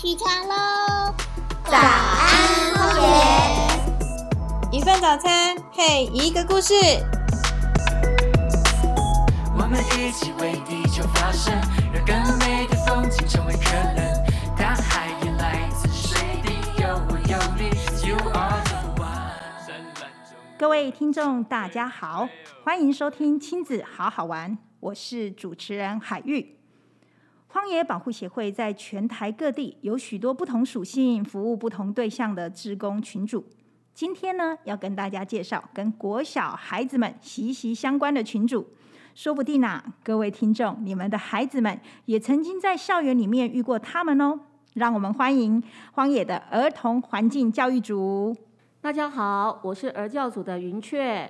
起床喽！早安，荒野。一份早餐配一个故事。我们一起为地球发声，让更美的风景成为可能。大海也来自水滴，有我有你，You are the one。各位听众，大家好，欢迎收听亲子好好玩，我是主持人海玉。荒野保护协会在全台各地有许多不同属性、服务不同对象的职工群组。今天呢，要跟大家介绍跟国小孩子们息息相关的群组。说不定啊，各位听众，你们的孩子们也曾经在校园里面遇过他们哦。让我们欢迎荒野的儿童环境教育组。大家好，我是儿教组的云雀。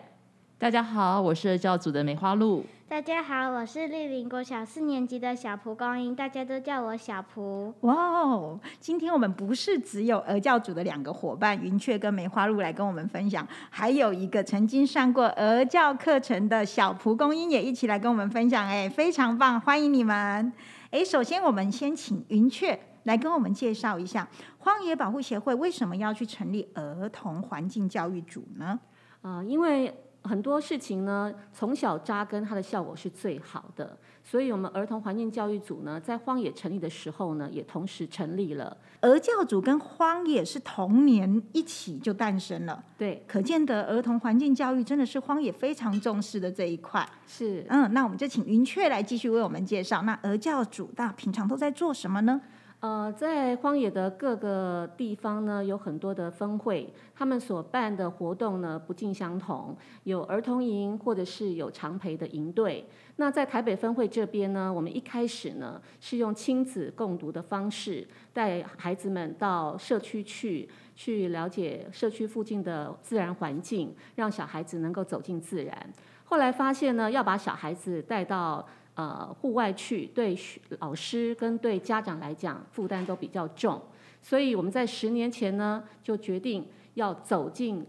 大家好，我是儿教组的梅花鹿。大家好，我是丽林国小四年级的小蒲公英，大家都叫我小蒲。哇哦！今天我们不是只有儿教组的两个伙伴云雀跟梅花鹿来跟我们分享，还有一个曾经上过儿教课程的小蒲公英也一起来跟我们分享，哎，非常棒，欢迎你们！哎，首先我们先请云雀来跟我们介绍一下荒野保护协会为什么要去成立儿童环境教育组呢？啊、因为很多事情呢，从小扎根，它的效果是最好的。所以，我们儿童环境教育组呢，在荒野成立的时候呢，也同时成立了。儿教组跟荒野是同年一起就诞生了，对，可见得儿童环境教育真的是荒野非常重视的这一块。是嗯，那我们就请云雀来继续为我们介绍。那儿教组那平常都在做什么呢？呃，在荒野的各个地方呢，有很多的分会，他们所办的活动呢不尽相同，有儿童营或者是有常陪的营队。那在台北分会这边呢，我们一开始呢是用亲子共读的方式，带孩子们到社区去，去了解社区附近的自然环境，让小孩子能够走进自然。后来发现呢，要把小孩子带到呃户外去，对老师跟对家长来讲负担都比较重，所以我们在十年前呢就决定要走进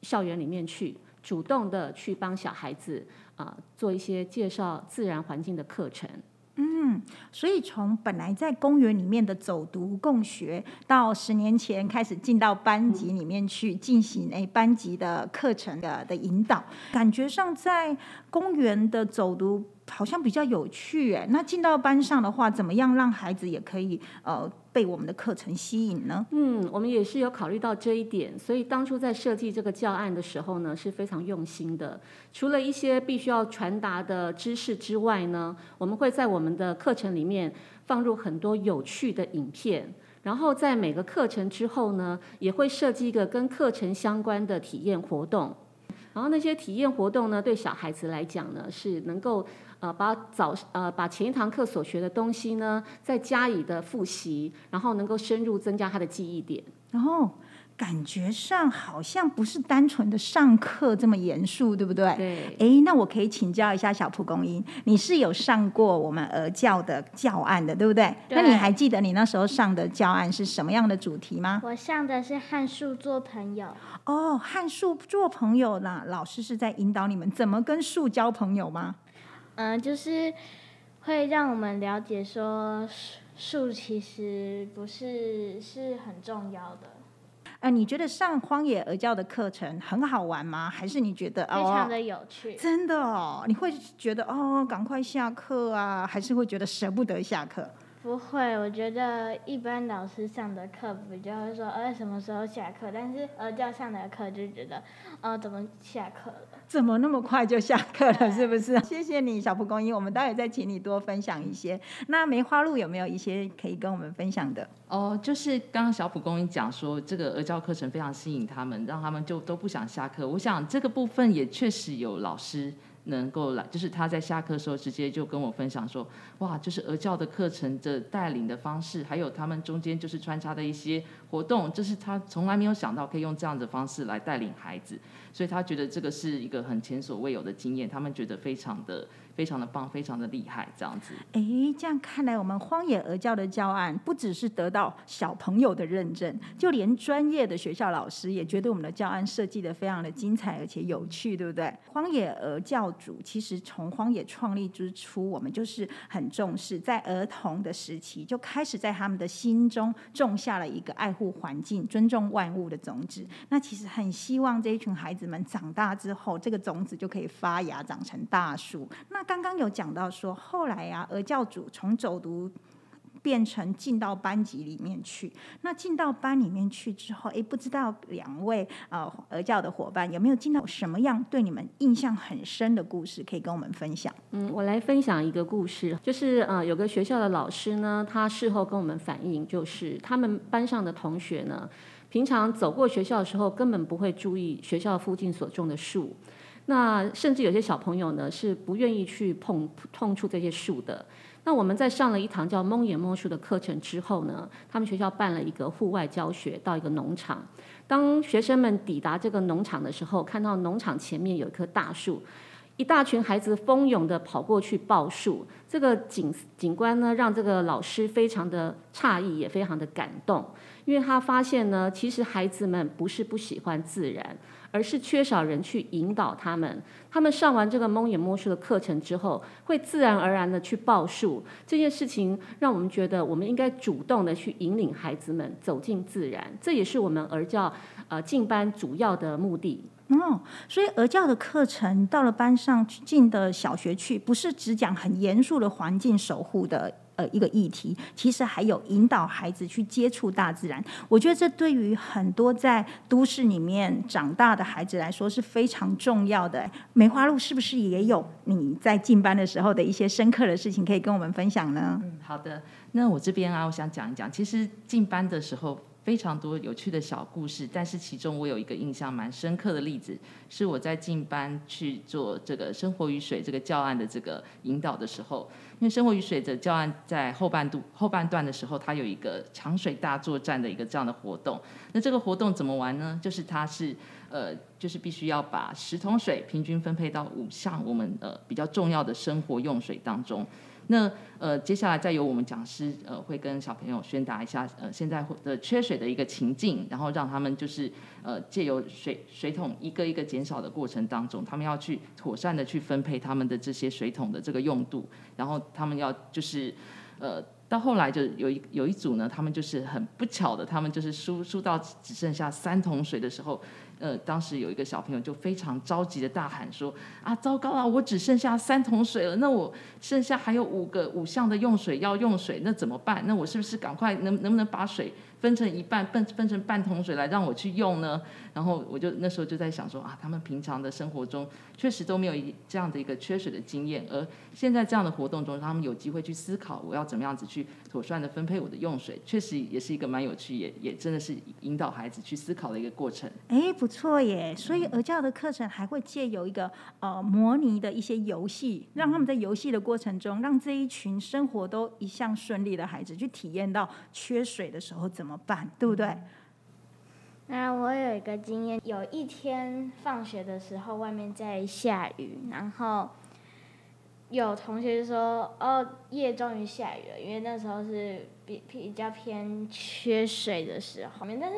校园里面去，主动的去帮小孩子啊、做一些介绍自然环境的课程。嗯所以从本来在公园里面的走读共学，到十年前开始进到班级里面去进行诶班级的课程的的引导，感觉上在公园的走读好像比较有趣诶。那进到班上的话，怎么样让孩子也可以呃被我们的课程吸引呢？嗯，我们也是有考虑到这一点，所以当初在设计这个教案的时候呢，是非常用心的。除了一些必须要传达的知识之外呢，我们会在我们的课程里面放入很多有趣的影片，然后在每个课程之后呢，也会设计一个跟课程相关的体验活动。然后那些体验活动呢，对小孩子来讲呢，是能够呃把早呃把前一堂课所学的东西呢，再加以的复习，然后能够深入增加他的记忆点。然后感觉上好像不是单纯的上课这么严肃，对不对？对，哎，那我可以请教一下小蒲公英，你是有上过我们儿教的教案的，对不对？对那你还记得你那时候上的教案是什么样的主题吗？我上的是汉树做朋友，哦，汉树做朋友啦，老师是在引导你们怎么跟树交朋友吗？嗯、就是会让我们了解说树树其实不是是很重要的，呃，你觉得上荒野而教的课程很好玩吗？还是你觉得哦？非常的有趣。真的哦，你会觉得哦，赶快下课啊，还是会觉得舍不得下课？不会，我觉得一般老师上的课比较会说，呃，什么时候下课？但是儿教上的课就觉得，呃，怎么下课了？怎么那么快就下课了？是不是？谢谢你，小蒲公英。我们待会再请你多分享一些。那梅花鹿有没有一些可以跟我们分享的？哦，就是刚刚小蒲公英讲说，这个儿教课程非常吸引他们，让他们就都不想下课。我想这个部分也确实有老师能够来，就是他在下课的时候直接就跟我分享说，哇，就是俄教的课程的带领的方式，还有他们中间就是穿插的一些活动，就是他从来没有想到可以用这样的方式来带领孩子，所以他觉得这个是一个很前所未有的经验，他们觉得非常的。非常的棒，非常的厉害，这样子。哎，这样看来，我们荒野鹅教的教案不只是得到小朋友的认证，就连专业的学校老师也觉得我们的教案设计的非常的精彩而且有趣，对不对？荒野鹅教主其实从荒野创立之初，我们就是很重视，在儿童的时期就开始在他们的心中种下了一个爱护环境、尊重万物的种子。那其实很希望这一群孩子们长大之后，这个种子就可以发芽，长成大树。那刚刚有讲到说，后来啊，俄教主从走读变成进到班级里面去。那进到班里面去之后，诶，不知道两位呃教的伙伴有没有进到什么样对你们印象很深的故事，可以跟我们分享？嗯，我来分享一个故事，就是呃，有个学校的老师呢，他事后跟我们反映，就是他们班上的同学呢，平常走过学校的时候，根本不会注意学校附近所种的树。那甚至有些小朋友呢是不愿意去碰碰触这些树的。那我们在上了一堂叫“蒙眼摸树”的课程之后呢，他们学校办了一个户外教学，到一个农场。当学生们抵达这个农场的时候，看到农场前面有一棵大树，一大群孩子蜂拥的跑过去抱树。这个景景观呢，让这个老师非常的诧异，也非常的感动，因为他发现呢，其实孩子们不是不喜欢自然。而是缺少人去引导他们。他们上完这个蒙眼摸树的课程之后，会自然而然的去报数。这件事情让我们觉得，我们应该主动的去引领孩子们走进自然。这也是我们儿教呃进班主要的目的。哦，所以儿教的课程到了班上进的小学去，不是只讲很严肃的环境守护的。呃，一个议题，其实还有引导孩子去接触大自然。我觉得这对于很多在都市里面长大的孩子来说是非常重要的。梅花鹿是不是也有你在进班的时候的一些深刻的事情可以跟我们分享呢？嗯，好的。那我这边啊，我想讲一讲，其实进班的时候。非常多有趣的小故事，但是其中我有一个印象蛮深刻的例子，是我在进班去做这个生活与水这个教案的这个引导的时候，因为生活与水的教案在后半度后半段的时候，它有一个抢水大作战的一个这样的活动。那这个活动怎么玩呢？就是它是呃，就是必须要把十桶水平均分配到五项我们呃比较重要的生活用水当中。那呃，接下来再由我们讲师呃，会跟小朋友宣达一下呃，现在的缺水的一个情境，然后让他们就是呃，借由水水桶一个一个减少的过程当中，他们要去妥善的去分配他们的这些水桶的这个用度，然后他们要就是呃，到后来就有一有一组呢，他们就是很不巧的，他们就是输输到只剩下三桶水的时候。呃，当时有一个小朋友就非常着急的大喊说：“啊，糟糕了，我只剩下三桶水了，那我剩下还有五个五项的用水要用水，那怎么办？那我是不是赶快能能不能把水？”分成一半，分分成半桶水来让我去用呢。然后我就那时候就在想说啊，他们平常的生活中确实都没有一这样的一个缺水的经验，而现在这样的活动中，他们有机会去思考我要怎么样子去妥善的分配我的用水，确实也是一个蛮有趣，也也真的是引导孩子去思考的一个过程。哎，不错耶！所以儿教的课程还会借由一个呃模拟的一些游戏，让他们在游戏的过程中，让这一群生活都一向顺利的孩子去体验到缺水的时候。怎么办？对不对？那我有一个经验，有一天放学的时候，外面在下雨，然后有同学说：“哦，夜终于下雨了。”因为那时候是比比较偏缺水的时候。但是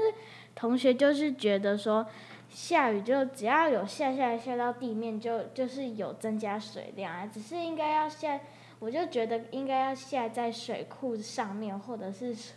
同学就是觉得说，下雨就只要有下下来下到地面，就就是有增加水量啊。只是应该要下，我就觉得应该要下在水库上面，或者是。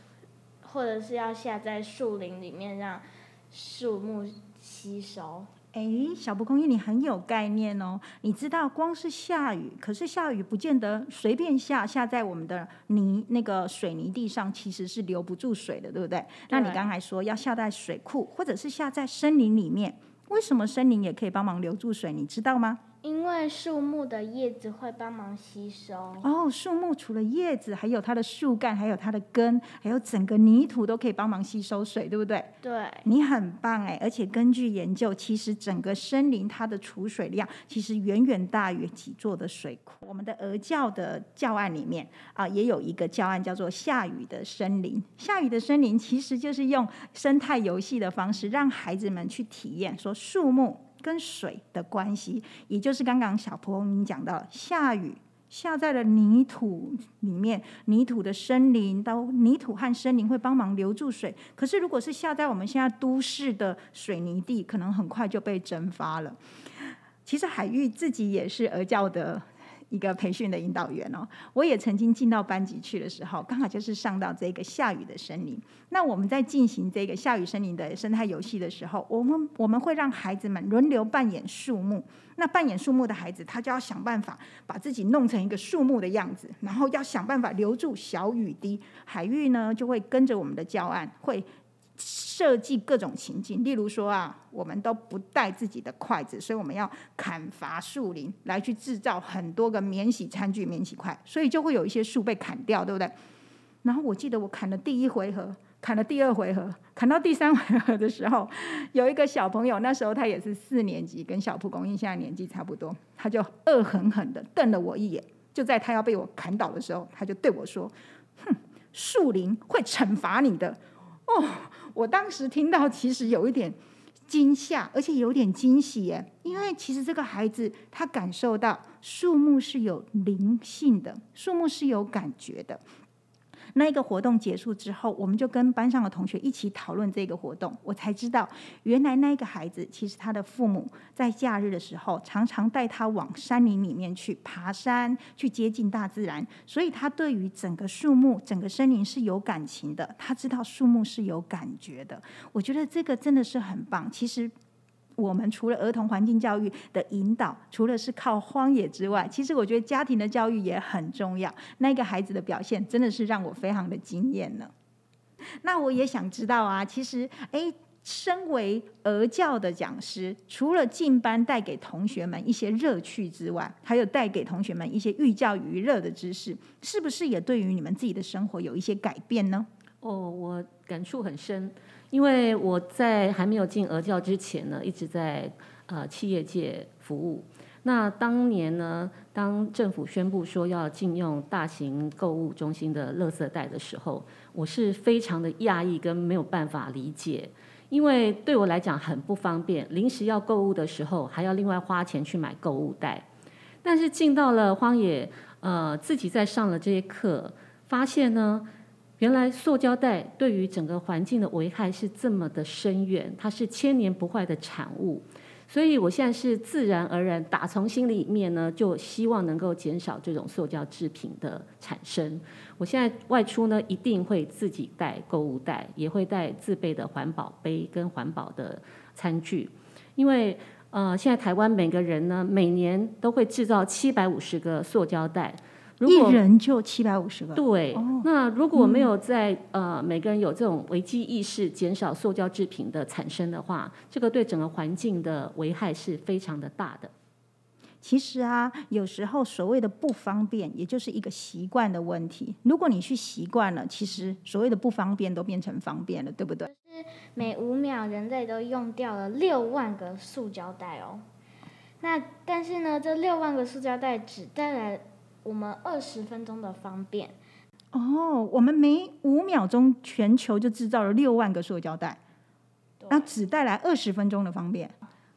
或者是要下在树林里面，让树木吸收。哎，小蒲公英，你很有概念哦。你知道，光是下雨，可是下雨不见得随便下，下在我们的泥那个水泥地上，其实是留不住水的，对不对？那你刚才说要下在水库，或者是下在森林里面，为什么森林也可以帮忙留住水？你知道吗？因为树木的叶子会帮忙吸收。哦，树木除了叶子，还有它的树干，还有它的根，还有整个泥土都可以帮忙吸收水，对不对？对。你很棒哎！而且根据研究，其实整个森林它的储水量其实远远大于几座的水库。我们的鹅教的教案里面啊，也有一个教案叫做“下雨的森林”。下雨的森林其实就是用生态游戏的方式，让孩子们去体验说树木。跟水的关系，也就是刚刚小蒲公英讲到，下雨下在了泥土里面，泥土的森林，到泥土和森林会帮忙留住水。可是如果是下在我们现在都市的水泥地，可能很快就被蒸发了。其实海域自己也是而教的。一个培训的引导员哦，我也曾经进到班级去的时候，刚好就是上到这个下雨的森林。那我们在进行这个下雨森林的生态游戏的时候，我们我们会让孩子们轮流扮演树木。那扮演树木的孩子，他就要想办法把自己弄成一个树木的样子，然后要想办法留住小雨滴。海玉呢，就会跟着我们的教案会。设计各种情境，例如说啊，我们都不带自己的筷子，所以我们要砍伐树林来去制造很多个免洗餐具、免洗筷，所以就会有一些树被砍掉，对不对？然后我记得我砍了第一回合，砍了第二回合，砍到第三回合的时候，有一个小朋友，那时候他也是四年级，跟小蒲公英现在年纪差不多，他就恶狠狠的瞪了我一眼，就在他要被我砍倒的时候，他就对我说：“哼，树林会惩罚你的。”哦。我当时听到，其实有一点惊吓，而且有点惊喜耶，因为其实这个孩子他感受到树木是有灵性的，树木是有感觉的。那一个活动结束之后，我们就跟班上的同学一起讨论这个活动。我才知道，原来那个孩子其实他的父母在假日的时候常常带他往山林里面去爬山，去接近大自然。所以他对于整个树木、整个森林是有感情的。他知道树木是有感觉的。我觉得这个真的是很棒。其实。我们除了儿童环境教育的引导，除了是靠荒野之外，其实我觉得家庭的教育也很重要。那个孩子的表现真的是让我非常的惊艳呢。那我也想知道啊，其实诶，身为儿教的讲师，除了进班带给同学们一些乐趣之外，还有带给同学们一些寓教于乐的知识，是不是也对于你们自己的生活有一些改变呢？哦，我感触很深。因为我在还没有进俄教之前呢，一直在呃企业界服务。那当年呢，当政府宣布说要禁用大型购物中心的垃圾袋的时候，我是非常的讶异跟没有办法理解，因为对我来讲很不方便，临时要购物的时候还要另外花钱去买购物袋。但是进到了荒野，呃，自己在上了这些课，发现呢。原来塑胶袋对于整个环境的危害是这么的深远，它是千年不坏的产物，所以我现在是自然而然打从心里面呢，就希望能够减少这种塑胶制品的产生。我现在外出呢，一定会自己带购物袋，也会带自备的环保杯跟环保的餐具，因为呃，现在台湾每个人呢，每年都会制造七百五十个塑胶袋。一人就七百五十个。对，那如果没有在呃每个人有这种危机意识，减少塑胶制品的产生的话，这个对整个环境的危害是非常的大的。其实啊，有时候所谓的不方便，也就是一个习惯的问题。如果你去习惯了，其实所谓的不方便都变成方便了，对不对？是每五秒人类都用掉了六万个塑胶袋哦。那但是呢，这六万个塑胶袋只带来。我们二十分钟的方便哦，我们每五秒钟全球就制造了六万个塑胶袋，那只带来二十分钟的方便。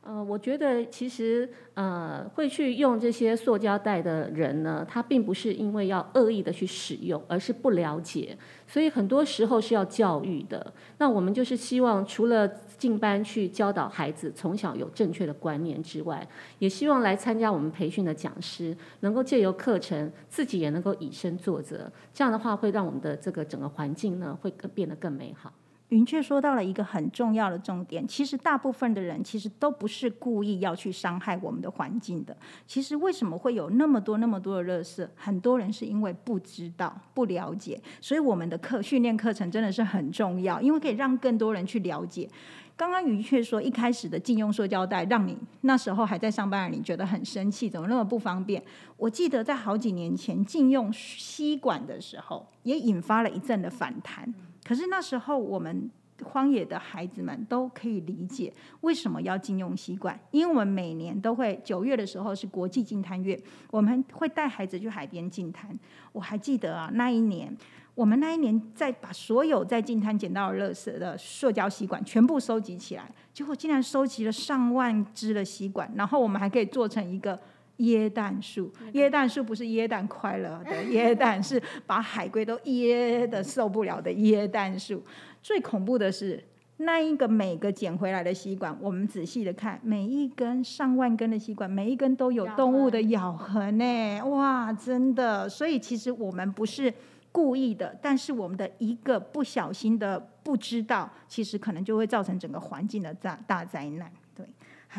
呃，我觉得其实呃会去用这些塑胶袋的人呢，他并不是因为要恶意的去使用，而是不了解，所以很多时候是要教育的。那我们就是希望除了进班去教导孩子从小有正确的观念之外，也希望来参加我们培训的讲师能够借由课程自己也能够以身作则，这样的话会让我们的这个整个环境呢会更变得更美好。云雀说到了一个很重要的重点，其实大部分的人其实都不是故意要去伤害我们的环境的。其实为什么会有那么多那么多的热色？很多人是因为不知道、不了解，所以我们的课训练课程真的是很重要，因为可以让更多人去了解。刚刚云雀说，一开始的禁用塑胶袋，让你那时候还在上班，你觉得很生气，怎么那么不方便？我记得在好几年前禁用吸管的时候，也引发了一阵的反弹。可是那时候，我们荒野的孩子们都可以理解为什么要禁用吸管，因为我们每年都会九月的时候是国际禁滩月，我们会带孩子去海边净滩。我还记得啊，那一年我们那一年在把所有在禁滩捡到的垃圾的塑胶吸管全部收集起来，结果竟然收集了上万只的吸管，然后我们还可以做成一个椰蛋树。椰蛋树不是椰蛋快乐的 椰蛋，是把海龟都噎的受不了的椰蛋树。最恐怖的是。那一个每个捡回来的吸管，我们仔细的看，每一根上万根的吸管，每一根都有动物的咬痕呢，哇，真的！所以其实我们不是故意的，但是我们的一个不小心的不知道，其实可能就会造成整个环境的大大灾难。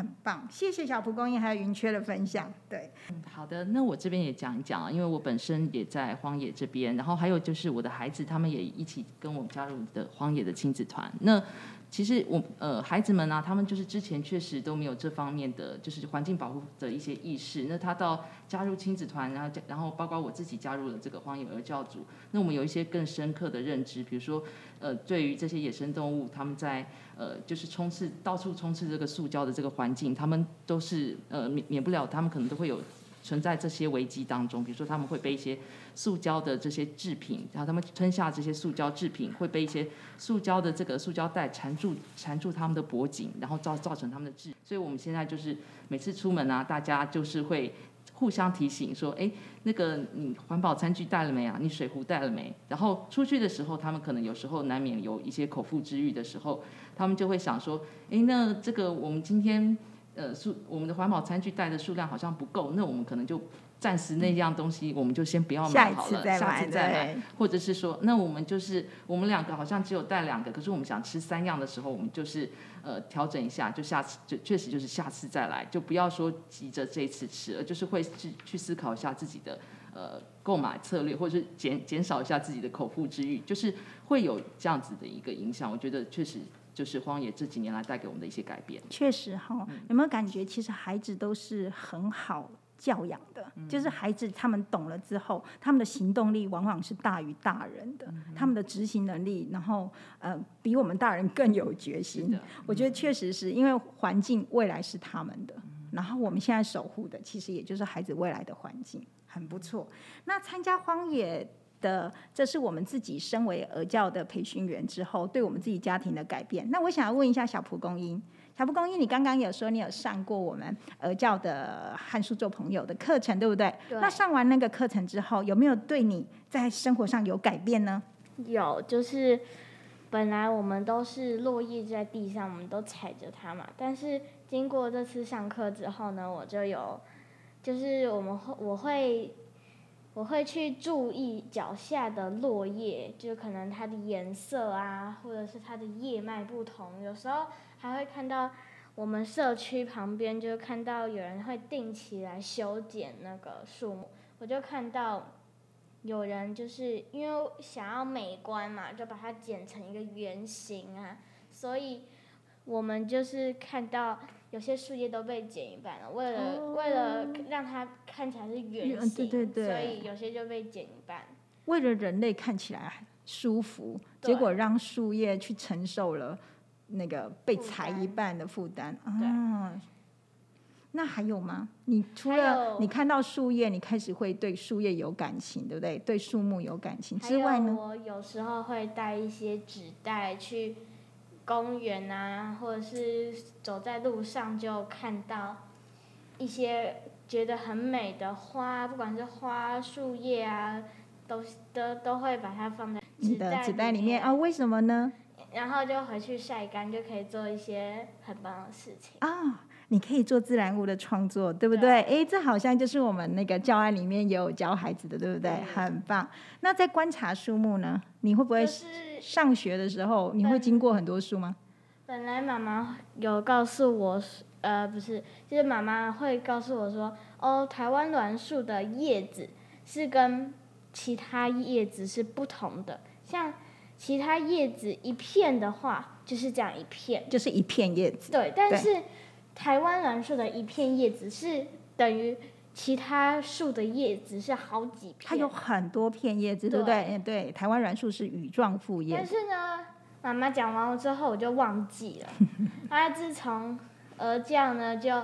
很棒，谢谢小蒲公英还有云雀的分享。对，嗯好的，那我这边也讲一讲啊，因为我本身也在荒野这边，然后还有就是我的孩子他们也一起跟我们加入的荒野的亲子团。那其实我呃孩子们啊，他们就是之前确实都没有这方面的就是环境保护的一些意识。那他到加入亲子团，然后然后包括我自己加入了这个荒野儿教组，那我们有一些更深刻的认知，比如说呃对于这些野生动物，他们在呃就是冲刺到处冲刺这个塑胶的这个环境，他们都是呃免免不了，他们可能都会有。存在这些危机当中，比如说他们会被一些塑胶的这些制品，然后他们吞下这些塑胶制品，会被一些塑胶的这个塑胶袋缠住缠住他们的脖颈，然后造造成他们的致。所以我们现在就是每次出门啊，大家就是会互相提醒说，哎，那个你环保餐具带了没啊？你水壶带了没？然后出去的时候，他们可能有时候难免有一些口腹之欲的时候，他们就会想说，哎，那这个我们今天。呃，数我们的环保餐具带的数量好像不够，那我们可能就暂时那样东西，我们就先不要买好了，下次再买。或者是说，那我们就是我们两个好像只有带两个，可是我们想吃三样的时候，我们就是呃调整一下，就下次就确实就是下次再来，就不要说急着这一次吃，而就是会去去思考一下自己的呃购买策略，或者是减减少一下自己的口腹之欲，就是会有这样子的一个影响。我觉得确实。就是荒野这几年来带给我们的一些改变。确实哈，有没有感觉其实孩子都是很好教养的？就是孩子他们懂了之后，他们的行动力往往是大于大人的，他们的执行能力，然后呃比我们大人更有决心。我觉得确实是因为环境未来是他们的，然后我们现在守护的其实也就是孩子未来的环境，很不错。那参加荒野。的，这是我们自己身为儿教的培训员之后，对我们自己家庭的改变。那我想要问一下小蒲公英，小蒲公英，你刚刚有说你有上过我们儿教的汉书做朋友的课程，对不对？对。那上完那个课程之后，有没有对你在生活上有改变呢？有，就是本来我们都是落叶在地上，我们都踩着它嘛。但是经过这次上课之后呢，我就有，就是我们会我会。我会去注意脚下的落叶，就可能它的颜色啊，或者是它的叶脉不同。有时候还会看到我们社区旁边，就看到有人会定期来修剪那个树木。我就看到有人就是因为想要美观嘛，就把它剪成一个圆形啊，所以我们就是看到。有些树叶都被剪一半了，为了为了让它看起来是圆形，所以有些就被剪一半。为了人类看起来舒服，结果让树叶去承受了那个被裁一半的负担。啊，那还有吗？你除了你看到树叶，你开始会对树叶有感情，对不对？对树木有感情之外呢？我有时候会带一些纸袋去。公园啊，或者是走在路上就看到一些觉得很美的花，不管是花、树叶啊，都都都会把它放在纸袋纸袋里面啊？为什么呢？然后就回去晒干，就可以做一些很棒的事情啊。你可以做自然物的创作，对不对？哎，这好像就是我们那个教案里面也有教孩子的，对不对？很棒。那在观察树木呢？你会不会上学的时候你会经过很多树吗？本来妈妈有告诉我，呃，不是，就是妈妈会告诉我说，哦，台湾栾树的叶子是跟其他叶子是不同的，像其他叶子一片的话，就是这样一片，就是一片叶子。对，但是。台湾栾树的一片叶子是等于其他树的叶子是好几片，它有很多片叶子，对不对？对，台湾栾树是羽状复叶。但是呢，妈妈讲完了之后我就忘记了。啊，自从儿教呢就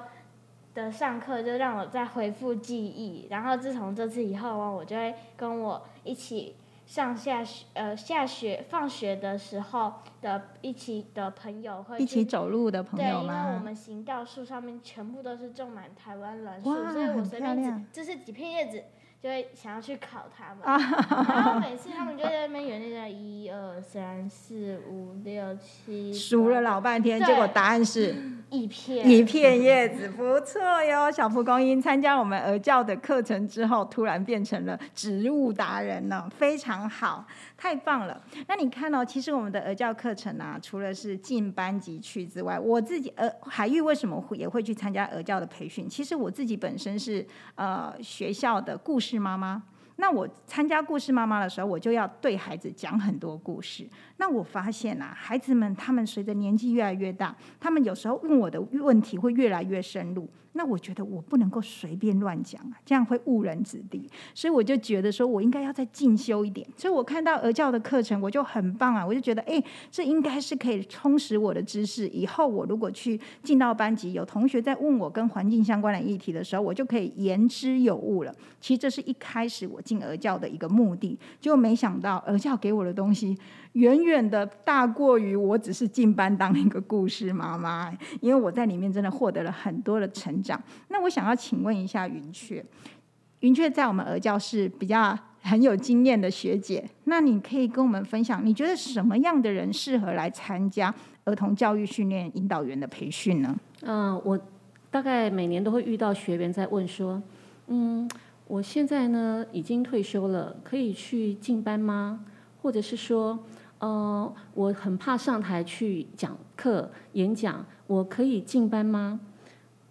的上课就让我再恢复记忆，然后自从这次以后啊，我就会跟我一起上下学呃下学放学的时候的一起的朋友会一起走路的朋友对，因为我？们行道树上面全部都是种满台湾栾树，所以我随便这是几片叶子，就会想要去烤它们。啊，然后每次他们就在那边原地在一二三四五六七，数了老半天，对结果答案是一片一片叶子，不错哟。小蒲公英参加我们儿教的课程之后，突然变成了植物达人了，非常好，太棒了。那你看哦，其实我们的儿教课程啊，除了是进班级去之外，我自己呃海玉为什么会也会去参加儿教的培训？其实我自己本身是呃学校的故事妈妈。那我参加故事妈妈的时候，我就要对孩子讲很多故事。那我发现啊，孩子们他们随着年纪越来越大，他们有时候问我的问题会越来越深入。那我觉得我不能够随便乱讲啊，这样会误人子弟。所以我就觉得说我应该要再进修一点。所以我看到儿教的课程，我就很棒啊，我就觉得哎，这应该是可以充实我的知识。以后我如果去进到班级，有同学在问我跟环境相关的议题的时候，我就可以言之有物了。其实这是一开始我进儿教的一个目的，结果没想到儿教给我的东西远远的大过于我只是进班当一个故事妈妈，因为我在里面真的获得了很多的成长。那我想要请问一下云雀，云雀在我们儿教是比较很有经验的学姐，那你可以跟我们分享，你觉得什么样的人适合来参加儿童教育训练引导员的培训呢？嗯、我大概每年都会遇到学员在问说，嗯，我现在呢已经退休了，可以去进班吗？或者是说，呃，我很怕上台去讲课、演讲，我可以进班吗？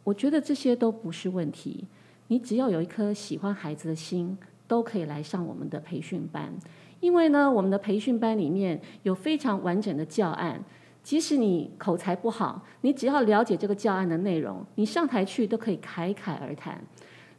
我觉得这些都不是问题，你只要有一颗喜欢孩子的心，都可以来上我们的培训班。因为呢，我们的培训班里面有非常完整的教案，即使你口才不好，你只要了解这个教案的内容，你上台去都可以侃侃而谈。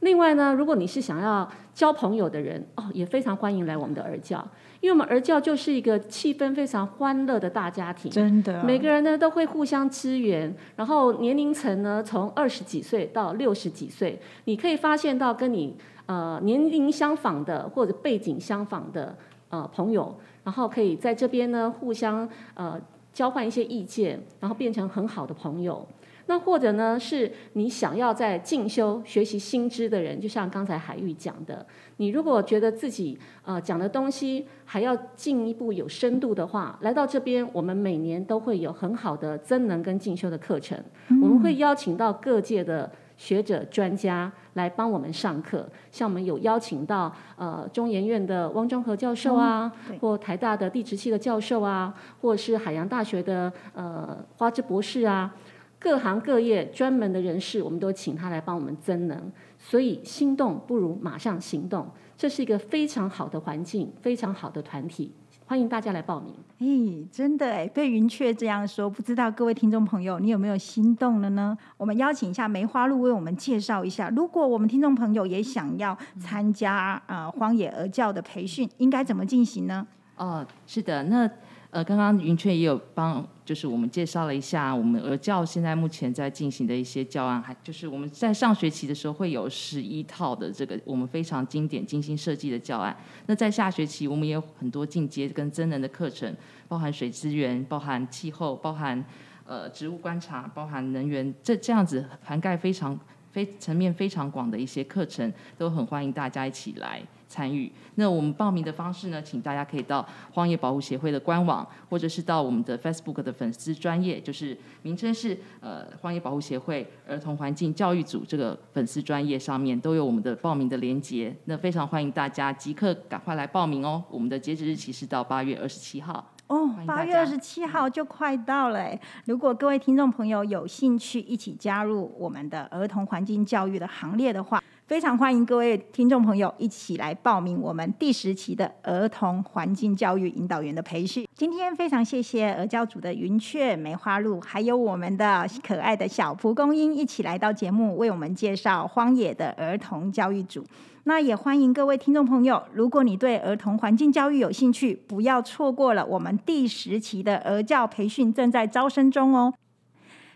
另外呢，如果你是想要交朋友的人，哦，也非常欢迎来我们的儿教，因为我们儿教就是一个气氛非常欢乐的大家庭。真的，每个人呢都会互相支援，然后年龄层呢从二十几岁到六十几岁，你可以发现到跟你呃年龄相仿的或者背景相仿的呃朋友，然后可以在这边呢互相呃交换一些意见，然后变成很好的朋友。那或者呢，是你想要在进修学习新知的人，就像刚才海玉讲的，你如果觉得自己呃讲的东西还要进一步有深度的话，来到这边，我们每年都会有很好的增能跟进修的课程，我们会邀请到各界的学者专家来帮我们上课，像我们有邀请到呃中研院的汪中和教授啊，对或台大的地质系的教授啊，或者是海洋大学的呃花枝博士啊。各行各业专门的人士，我们都请他来帮我们增能。所以心动不如马上行动，这是一个非常好的环境，非常好的团体，欢迎大家来报名。哎，真的哎，被云雀这样说，不知道各位听众朋友，你有没有心动了呢？我们邀请一下梅花鹿为我们介绍一下，如果我们听众朋友也想要参加呃荒野而教的培训，应该怎么进行呢？哦，是的，那呃，刚刚云雀也有帮，就是我们介绍了一下我们儿教现在目前在进行的一些教案，还就是我们在上学期的时候会有十一套的这个我们非常经典、精心设计的教案。那在下学期我们也有很多进阶跟增能的课程，包含水资源、包含气候、包含呃植物观察、包含能源，这这样子涵盖非常非层面非常广的一些课程，都很欢迎大家一起来。参与。那我们报名的方式呢，请大家可以到荒野保护协会的官网，或者是到我们的 Facebook 的粉丝专业，就是名称是呃荒野保护协会儿童环境教育组这个粉丝专业上面都有我们的报名的连接。那非常欢迎大家即刻赶快来报名哦。我们的截止日期是到八月二十七号。哦八月二十七号就快到了哎！如果各位听众朋友有兴趣一起加入我们的儿童环境教育的行列的话，非常欢迎各位听众朋友一起来报名我们第十期的儿童环境教育引导员的培训。今天非常谢谢儿教组的云雀、梅花鹿，还有我们的可爱的小蒲公英一起来到节目，为我们介绍荒野的儿童教育组。那也欢迎各位听众朋友，如果你对儿童环境教育有兴趣，不要错过了我们第十期的儿教培训正在招生中哦。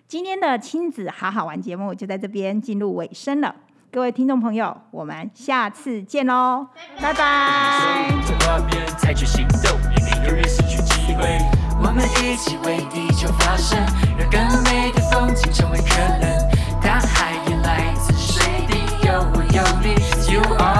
今天的亲子好好玩节目就在这边进入尾声了。各位听众朋友，我们下次见喽，拜拜。我们一起为地球发声，让更美的风景成为可能。大海也来自水，有我有你，You are。